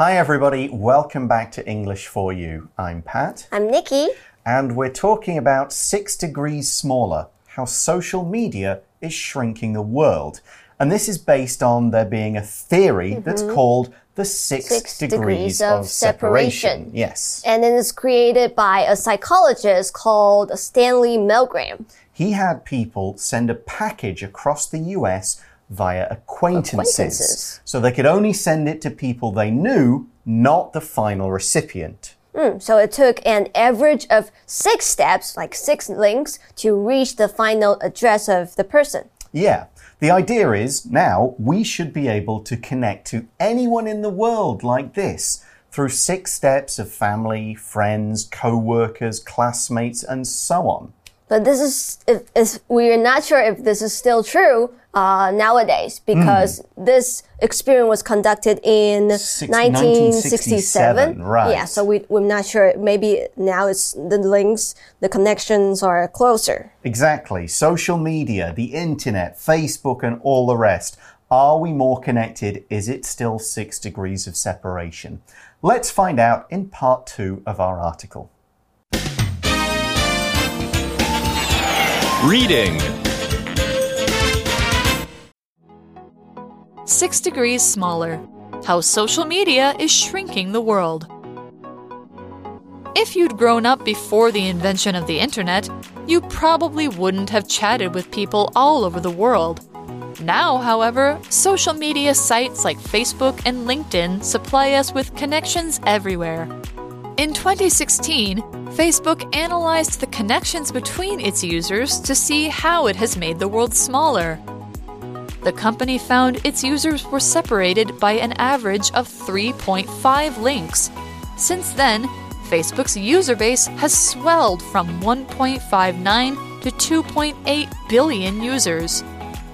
Hi, everybody. Welcome back to English for You. I'm Pat, I'm Nikki. and we're talking about six degrees smaller how social media is shrinking the world. And this is based on there being a theory mm-hmm. that's called the six. Six degrees, degrees of, separation. separation. Yes. And then it's created by a psychologist called Stanley Milgram. He had people send a package across the US via acquaintances. Acquaintances. So they could only send it to people they knew, not the final recipient. Hmm, so it took an average of six steps, like six links, to reach the final address of the person. Yeah. The idea is now we should be able to connect to anyone in the world like this through six steps of family, friends, co workers, classmates, and so on. But this is, if, if we are not sure if this is still true uh, nowadays because this experiment was conducted in Six- 1967. 1967, right. Yeah, so we, we're not sure. Maybe now it's the links, the connections are closer. Exactly. Social media, the internet, Facebook, and all the rest. Are we more connected? Is it still six degrees of separation? Let's find out in part two of our article. Reading. Six degrees smaller. How social media is shrinking the world. If you'd grown up before the invention of the internet, you probably wouldn't have chatted with people all over the world. Now, however, social media sites like Facebook and LinkedIn supply us with connections everywhere. In 2016, Facebook analyzed the connections between its users to see how it has made the world smaller. The company found its users were separated by an average of 3.5 links. Since then, Facebook's user base has swelled from 1.59 to 2.8 billion users.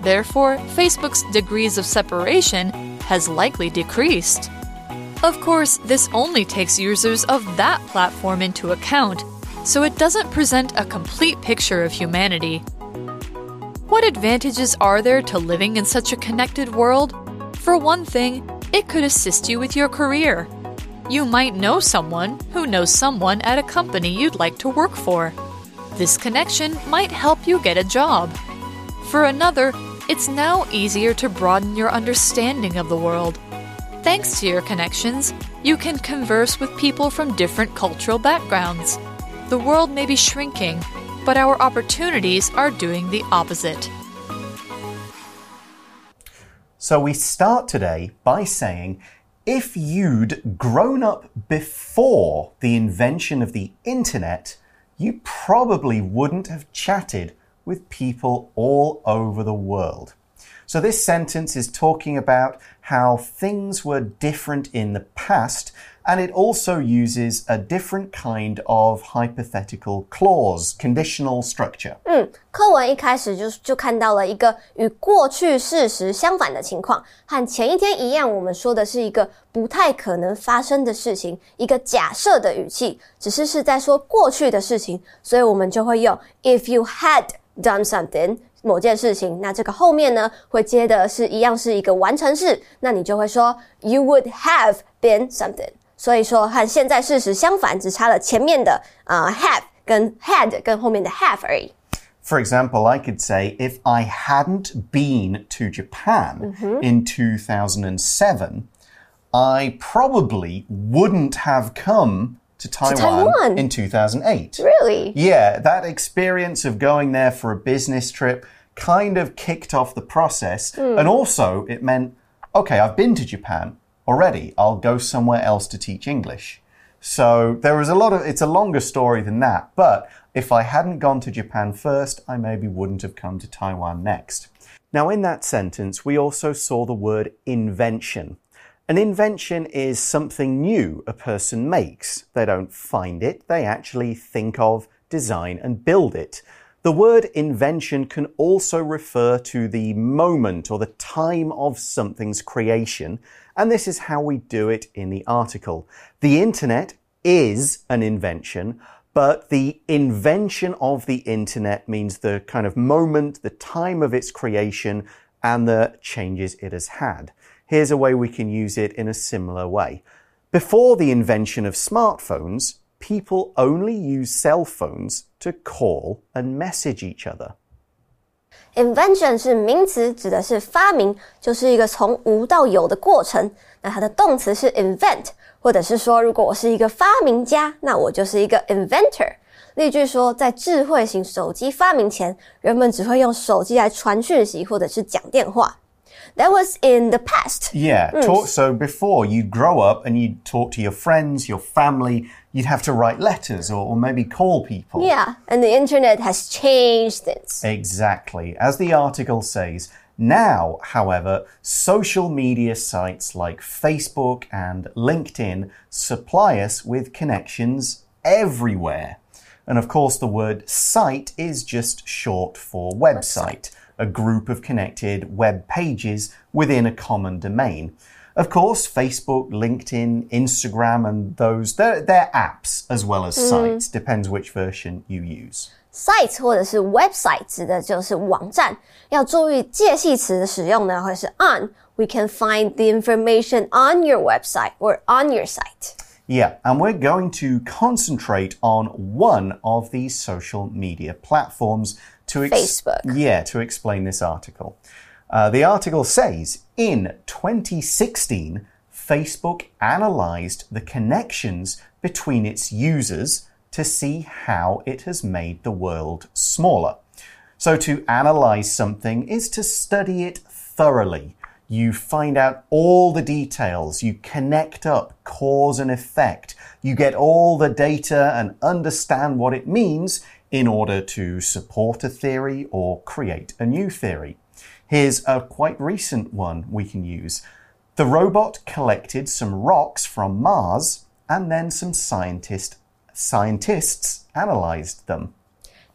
Therefore, Facebook's degrees of separation has likely decreased. Of course, this only takes users of that platform into account, so it doesn't present a complete picture of humanity. What advantages are there to living in such a connected world? For one thing, it could assist you with your career. You might know someone who knows someone at a company you'd like to work for. This connection might help you get a job. For another, it's now easier to broaden your understanding of the world. Thanks to your connections, you can converse with people from different cultural backgrounds. The world may be shrinking, but our opportunities are doing the opposite. So we start today by saying if you'd grown up before the invention of the internet, you probably wouldn't have chatted with people all over the world. So this sentence is talking about how things were different in the past, and it also uses a different kind of hypothetical clause, conditional structure. 课文一开始就就看到了一个与过去事实相反的情况，和前一天一样，我们说的是一个不太可能发生的事情，一个假设的语气，只是是在说过去的事情，所以我们就会用 if you had done something 某件事情，那这个后面呢会接的是一样是一个完成式，那你就会说 you would have been something。所以说和现在事实相反，只差了前面的啊、呃 have 跟 had 跟后面的 have 而已。 For example, I could say if I hadn't been to Japan in 2007, I probably wouldn't have come to Taiwan, Taiwan? in 2008. Really? Yeah, that experience of going there for a business trip kind of kicked off the process. Hmm. And also, it meant, okay, I've been to Japan already. I'll go somewhere else to teach English. So there was a lot of, it's a longer story than that. But if I hadn't gone to Japan first, I maybe wouldn't have come to Taiwan next. Now, in that sentence, we also saw the word invention. An invention is something new a person makes. They don't find it, they actually think of, design, and build it. The word invention can also refer to the moment or the time of something's creation, and this is how we do it in the article. The internet is an invention, but the invention of the internet means the kind of moment, the time of its creation, and the changes it has had Here's a way we can use it in a similar way. Before the invention of smartphones, people only used cell phones to call and message each other. Invention 是名词，指的是发明，就是一个从无到有的过程。那它的动词是 invent，或者是说，如果我是一个发明家，那我就是一个 inventor。例句说，在智慧型手机发明前，人们只会用手机来传讯息或者是讲电话。 That was in the past. Yeah. Mm. Talk, so before you'd grow up and you'd talk to your friends, your family, you'd have to write letters or, or maybe call people. Yeah, and the internet has changed things. Exactly. As the article says, now, however, social media sites like Facebook and LinkedIn supply us with connections everywhere. And of course, the word site is just short for website, a group of connected web pages within a common domain. Of course, Facebook, LinkedIn, Instagram, and those, they're, they're apps as well as sites. Depends which version you use. Site 或者是 website 指的就是网站，要注意介系词的使用呢，会是 on。We can find the information on your website or on your site. Yeah, and we're going to concentrate on one of these social media platforms to Facebook. Yeah, to explain this article. Uh, the article says in 2016, Facebook analyzed the connections between its users to see how it has made the world smaller. So, to analyze something is to study it thoroughly. You find out all the details, you connect up cause and effect, you get all the data and understand what it means in order to support a theory or create a new theory. Here's a quite recent one we can use. The robot collected some rocks from Mars and then some scientist, scientists analyzed them.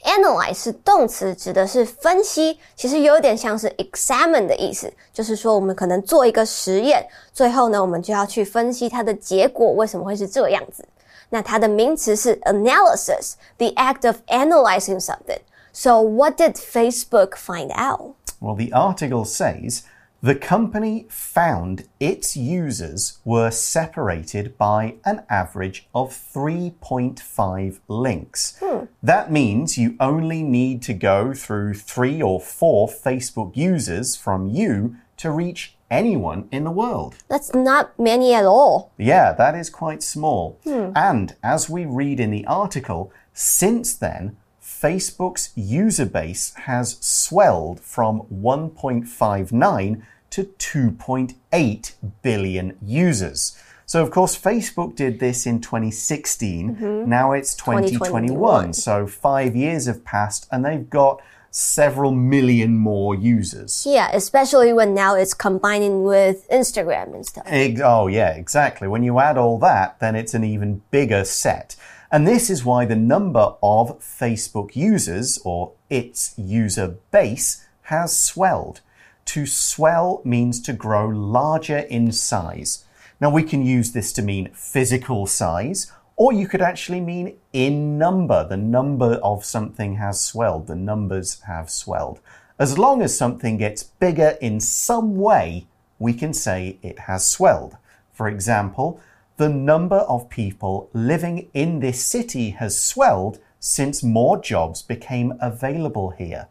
Analyze 是动词，指的是分析，其实有点像是 examine 的意思，就是说我们可能做一个实验，最后呢，我们就要去分析它的结果为什么会是这样子。 那它的名词是 analysis，the act of analyzing something。So what did Facebook find out? Well, the article says the company found its users were separated by an average of 3.5 links. That means you only need to go through three or four Facebook users from you to reach anyone in the world. That's not many at all. Yeah, that is quite small. Hmm. And as we read in the article, since then, Facebook's user base has swelled from 1.59 to 2.8 billion users. So, of course, Facebook did this in 2016. Mm-hmm. Now it's 2021. 2021. So, five years have passed and they've got several million more users. Yeah, especially when now it's combining with Instagram and stuff. Oh, yeah, exactly. When you add all that, then it's an even bigger set. And this is why the number of Facebook users or its user base has swelled. To swell means to grow larger in size. Now, we can use this to mean physical size, or you could actually mean in number. The number of something has swelled, the numbers have swelled. As long as something gets bigger in some way, we can say it has swelled. For example, the number of people living in this city has swelled since more jobs became available here.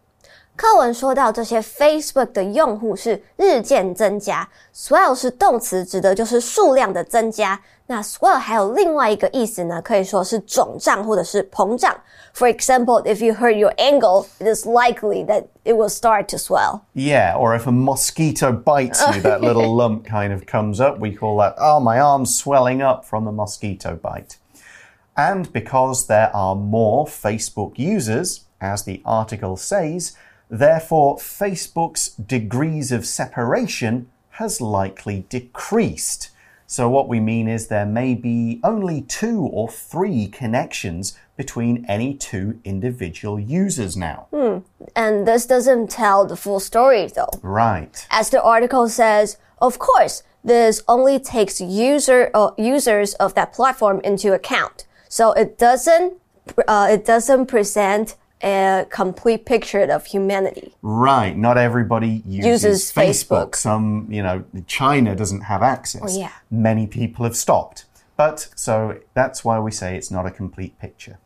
课文说到这些 Facebook 的用户是日渐增加，swell 是动词，指的就是数量的增加。那 swell 还有另外一个意思呢，可以说是肿胀或者是膨胀。For example, if you hurt your ankle, it is likely that it will start to swell. Yeah, or if a mosquito bites you, that little lump kind of comes up. We call that, oh, my arm's swelling up from the mosquito bite. And because there are more Facebook users, as the article says, therefore Facebook's degrees of separation has likely decreased. So, what we mean is there may be only two or three connections between any two individual users now. And this doesn't tell the full story though. Right. As the article says, of course, this only takes user uh, users of that platform into account. So it doesn't uh, it doesn't present a complete picture of humanity. Right. Not everybody uses, Uses Facebook. Some, you know, China doesn't have access. Oh, yeah. Many people have stopped. But so that's why we say it's not a complete picture.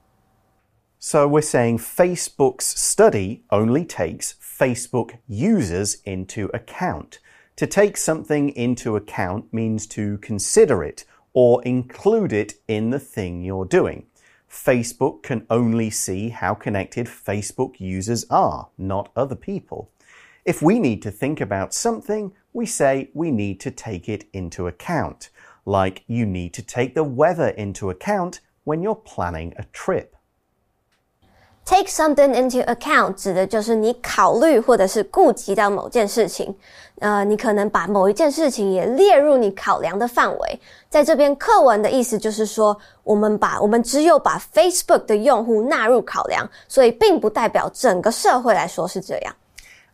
So we're saying Facebook's study only takes Facebook users into account. To take something into account means to consider it or include it in the thing you're doing. Facebook can only see how connected Facebook users are, not other people. If we need to think about something, we say we need to take it into account. Like you need to take the weather into account when you're planning a trip. Take something into account 指的就是你考虑或者是顾及到某件事情，呃，你可能把某一件事情也列入你考量的范围。在这边课文的意思就是说，我们把我们只有把 Facebook 的用户纳入考量，所以并不代表整个社会来说是这样。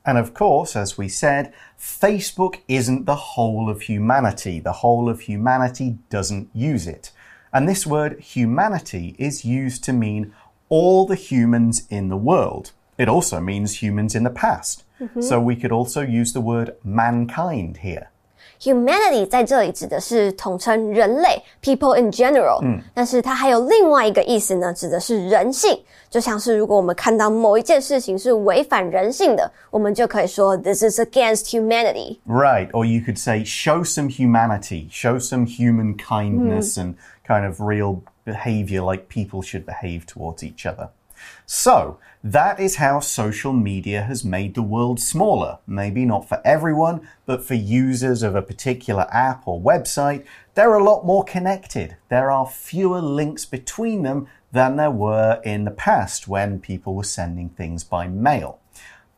And of course, as we said, Facebook isn't the whole of humanity. The whole of humanity doesn't use it. And this word humanity is used to mean all the humans in the world. It also means humans in the past. So we could also use the word mankind here. Humanity 在这里指的是统称人类，people in general。嗯，但是它还有另外一个意思呢，指的是人性。就像是如果我们看到某一件事情是违反人性的，我们就可以说 This is against humanity。 Right. Or you could say, show some humanity, show some human kindness and kind of real behavior like people should behave towards each other. So, that is how social media has made the world smaller. Maybe not for everyone, but for users of a particular app or website, they're a lot more connected. There are fewer links between them than there were in the past when people were sending things by mail.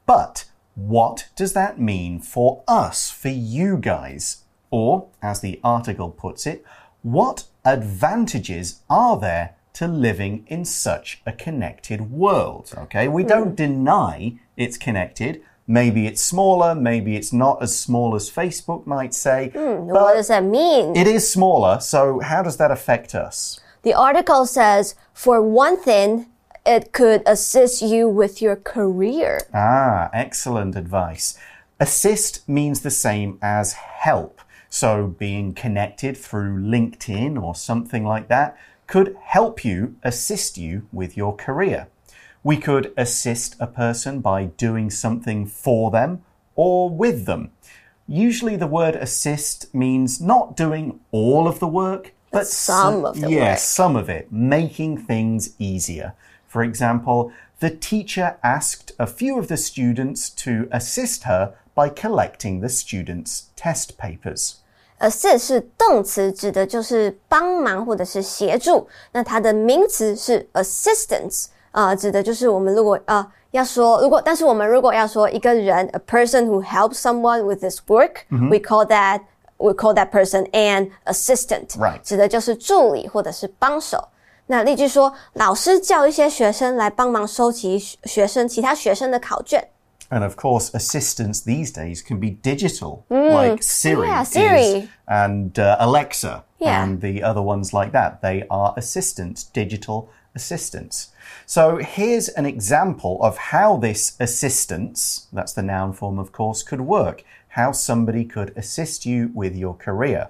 But what does that mean for us, for you guys? Or, as the article puts it, what advantages are there to living in such a connected world? Okay, we don't deny it's connected. Maybe it's smaller, maybe it's not as small as Facebook might say. What does that mean? It is smaller, so how does that affect us? The article says, for one thing, it could assist you with your career. Ah, excellent advice. Assist means the same as help. So being connected through LinkedIn or something like that could help you, assist you with your career. We could assist a person by doing something for them or with them. Usually the word assist means not doing all of the work, but some of the yes, work. some of it, making things easier. For example, the teacher asked a few of the students to assist her by collecting the students' test papers. assist 是动词，指的就是帮忙或者是协助。那它的名词是 assistance，啊、指的就是我们如果呃要说如果，但是我们如果要说一个人，a person who helps someone with this work，we、call that we call that person an assistant，、 Right 指的就是助理或者是帮手。那例句说，老师叫一些学生来帮忙收集学生其他学生的考卷。 And of course, assistants these days can be digital, like Siri, Yeah, is- and uh, Alexa, Yeah. and the other ones like that. They are assistants, digital assistants. So here's an example of how this assistance, that's the noun form, of course, could work. How somebody could assist you with your career.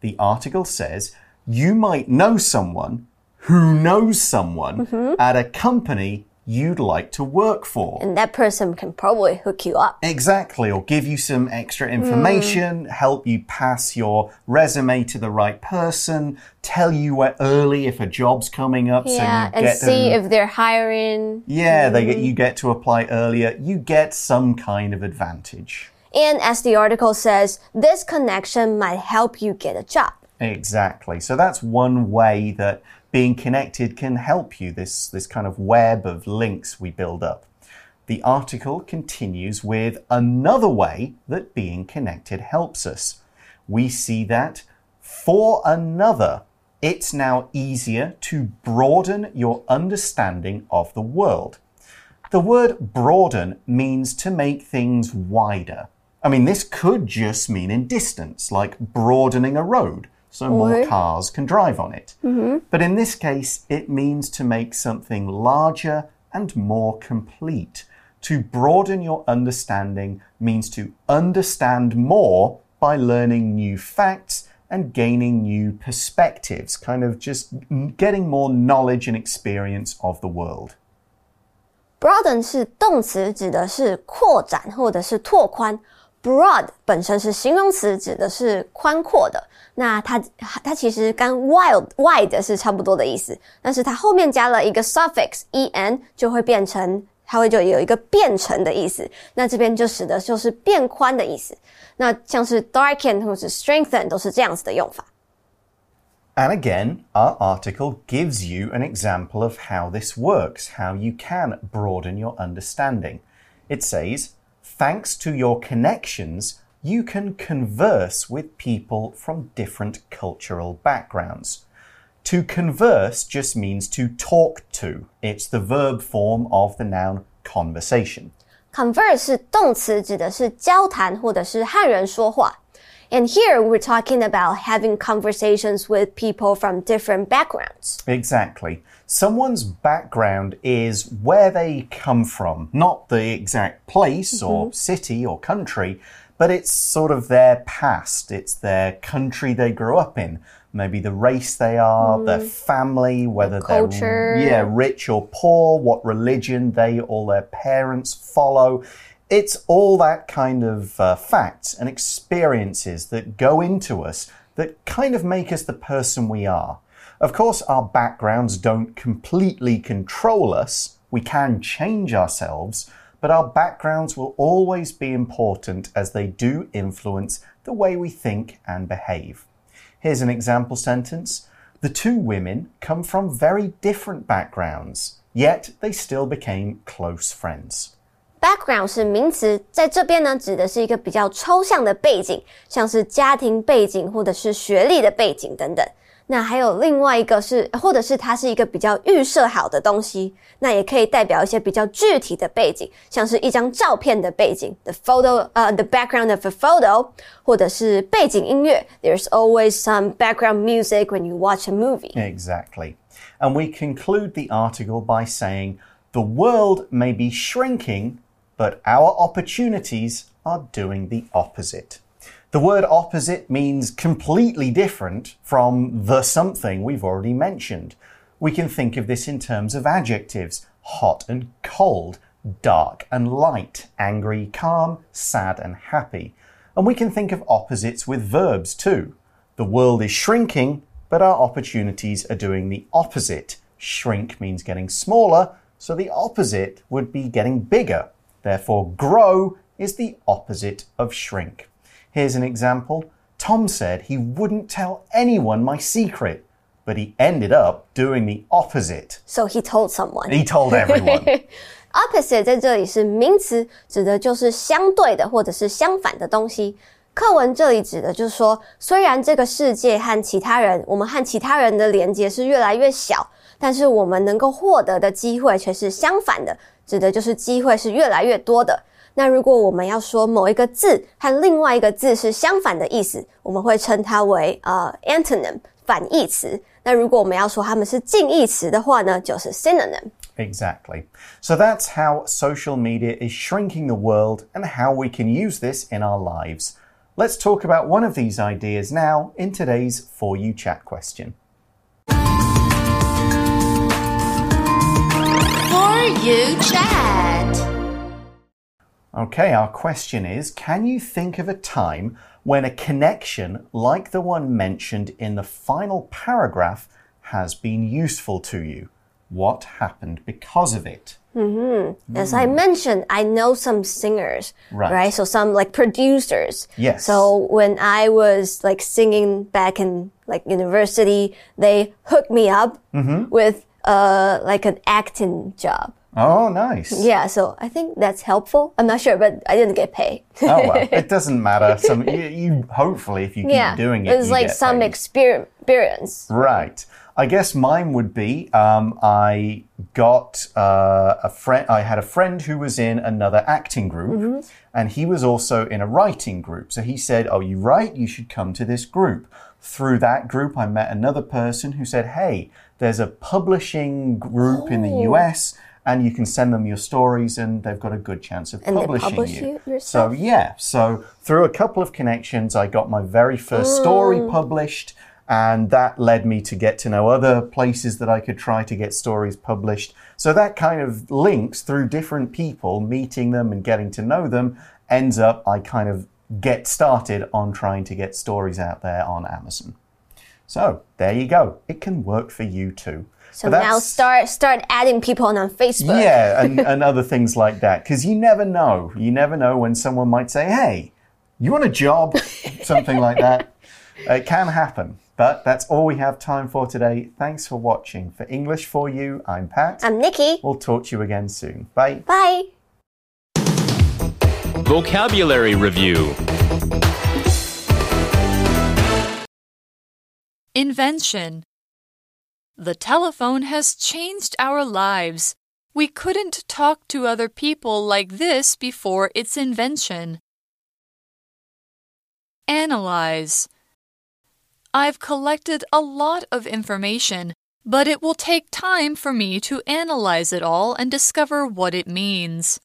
The article says you might know someone who knows someone at a company you'd like to work for. And that person can probably hook you up. Exactly, or give you some extra information, help you pass your resume to the right person, tell you where early if a job's coming up, Yeah, so you and see them- if they're hiring. yeah, they get mm-hmm. you get to apply earlier. You get some kind of advantage. And as the article says, this connection might help you get a job. Exactly. So that's one way that being connected can help you. This this kind of web of links we build up. The article continues with another way that being connected helps us. We see that for another, it's now easier to broaden your understanding of the world. The word broaden means to make things wider. I mean, this could just mean in distance, like broadening a road so more Or- cars can drive on it. But in this case, it means to make something larger and more complete. To broaden your understanding means to understand more by learning new facts and gaining new perspectives, kind of just getting more knowledge and experience of the world. Broaden 是动词，指的是扩展或者是拓宽。 Broad 本身是形容词，指的是宽阔的。那它它其实跟 wild wide 是差不多的意思，但是它后面加了一个 suffix en，就会变成它会就有一个变成的意思。那这边就使得就是变宽的意思。那像是 darken 或是 strengthen 都是这样子的用法。And again, our article gives you an example of how this works, how you can broaden your understanding. It says, thanks to your connections, you can converse with people from different cultural backgrounds. To converse just means to talk to. It's the verb form of the noun conversation. Converse 是动词，指的是交谈或者是和人说话。 And here we're talking about having conversations with people from different backgrounds. Exactly. Someone's background is where they come from, not the exact place mm -hmm. or mm-hmm. city or country, but it's sort of their past. It's their country they grew up in. Maybe the race they are, mm. their family, whether the they're yeah, rich or poor, what religion they or their parents follow. It's all that kind of uh, facts and experiences that go into us that kind of make us the person we are. Of course, our backgrounds don't completely control us. We can change ourselves, but our backgrounds will always be important as they do influence the way we think and behave. Here's an example sentence. The two women come from very different backgrounds, yet they still became close friends. Background 是名词，在这边呢，指的是一个比较抽象的背景，像是家庭背景或者是学历的背景等等。那还有另外一个是，或者是它是一个比较预设好的东西，那也可以代表一些比较具体的背景，像是一张照片的背景，the photo，呃、uh,，the background of a photo，或者是背景音乐，there's always some background music when you watch a movie. Exactly. And we conclude the article by saying the world may be shrinking but our opportunities are doing the opposite. The word opposite means completely different from the something we've already mentioned. We can think of this in terms of adjectives hot and cold, dark and light, angry, calm, sad and happy. And we can think of opposites with verbs too. The world is shrinking, but our opportunities are doing the opposite. Shrink means getting smaller, so the opposite would be getting bigger. Therefore, grow is the opposite of shrink. Here's an example. Tom said he wouldn't tell anyone my secret, but he ended up doing the opposite. So he told someone. He told everyone. opposite 在这里是名词，指的就是相对的或者是相反的东西。课文这里指的就是说，虽然这个世界和其他人，我们和其他人的连接是越来越小，但是我们能够获得的机会却是相反的。 指的就是机会是越来越多的。那如果我们要说某一个字和另外一个字是相反的意思，我们会称它为呃 antonym 反义词。那如果我们要说它们是近义词的话呢，就是 synonym。Exactly. So that's how social media is shrinking the world and how we can use this in our lives. Let's talk about one of these ideas now in today's For You Chat question. You Chat. Okay, our question is Can you think of a time when a connection like the one mentioned in the final paragraph has been useful to you? What happened because of it? Mm -hmm. As I mentioned, I know some singers, right. right? So some like producers. Yes. So when I was like singing back in like university, they hooked me up mm -hmm. with uh like an acting job. Oh, nice. Yeah, so I think that's helpful. I'm not sure, but I didn't get paid. oh well, it doesn't matter. Some you, you hopefully if you keep yeah, doing it, it's like some experience. Right. I guess mine would be um, I got uh, a friend. I had a friend who was in another acting group, mm -hmm. and he was also in a writing group. So he said, "Oh, you write? You should come to this group." Through that group, I met another person who said, "Hey, there's a publishing group oh. in the oh. U.S." and you can send them your stories, and they've got a good chance of And they publishing publish you. you? So yeah, so through a couple of connections, I got my very first story Mm. published. And that led me to get to know other places that I could try to get stories published. So that kind of links through different people, meeting them and getting to know them, ends up I kind of get started on trying to get stories out there on Amazon. So there you go. It can work for you too. So now start start adding people on Facebook. yeah, and, and other things like that. Because you never know. You never know when someone might say, hey, you want a job? Something like that. It can happen. But that's all we have time for today. Thanks for watching. For English for You, I'm Pat. I'm Nikki. We'll talk to you again soon. Bye. Bye. Vocabulary Review Invention. The telephone has changed our lives. We couldn't talk to other people like this before its invention. Analyze. I've collected a lot of information, but it will take time for me to analyze it all and discover what it means.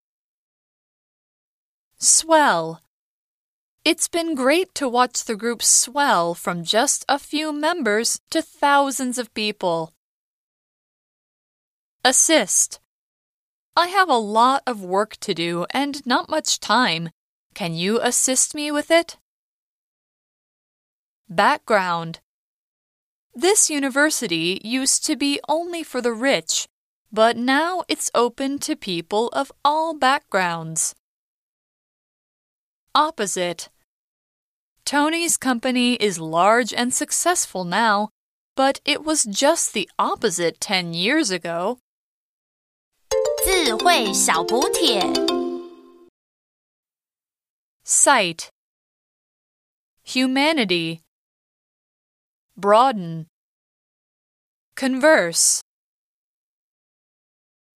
Swell. It's been great to watch the group swell from just a few members to thousands of people. Assist. I have a lot of work to do and not much time. Can you assist me with it? Background. This university used to be only for the rich, but now it's open to people of all backgrounds. Opposite. Tony's company is large and successful now, but it was just the opposite 10 years ago. Site. Humanity. Broaden. Converse.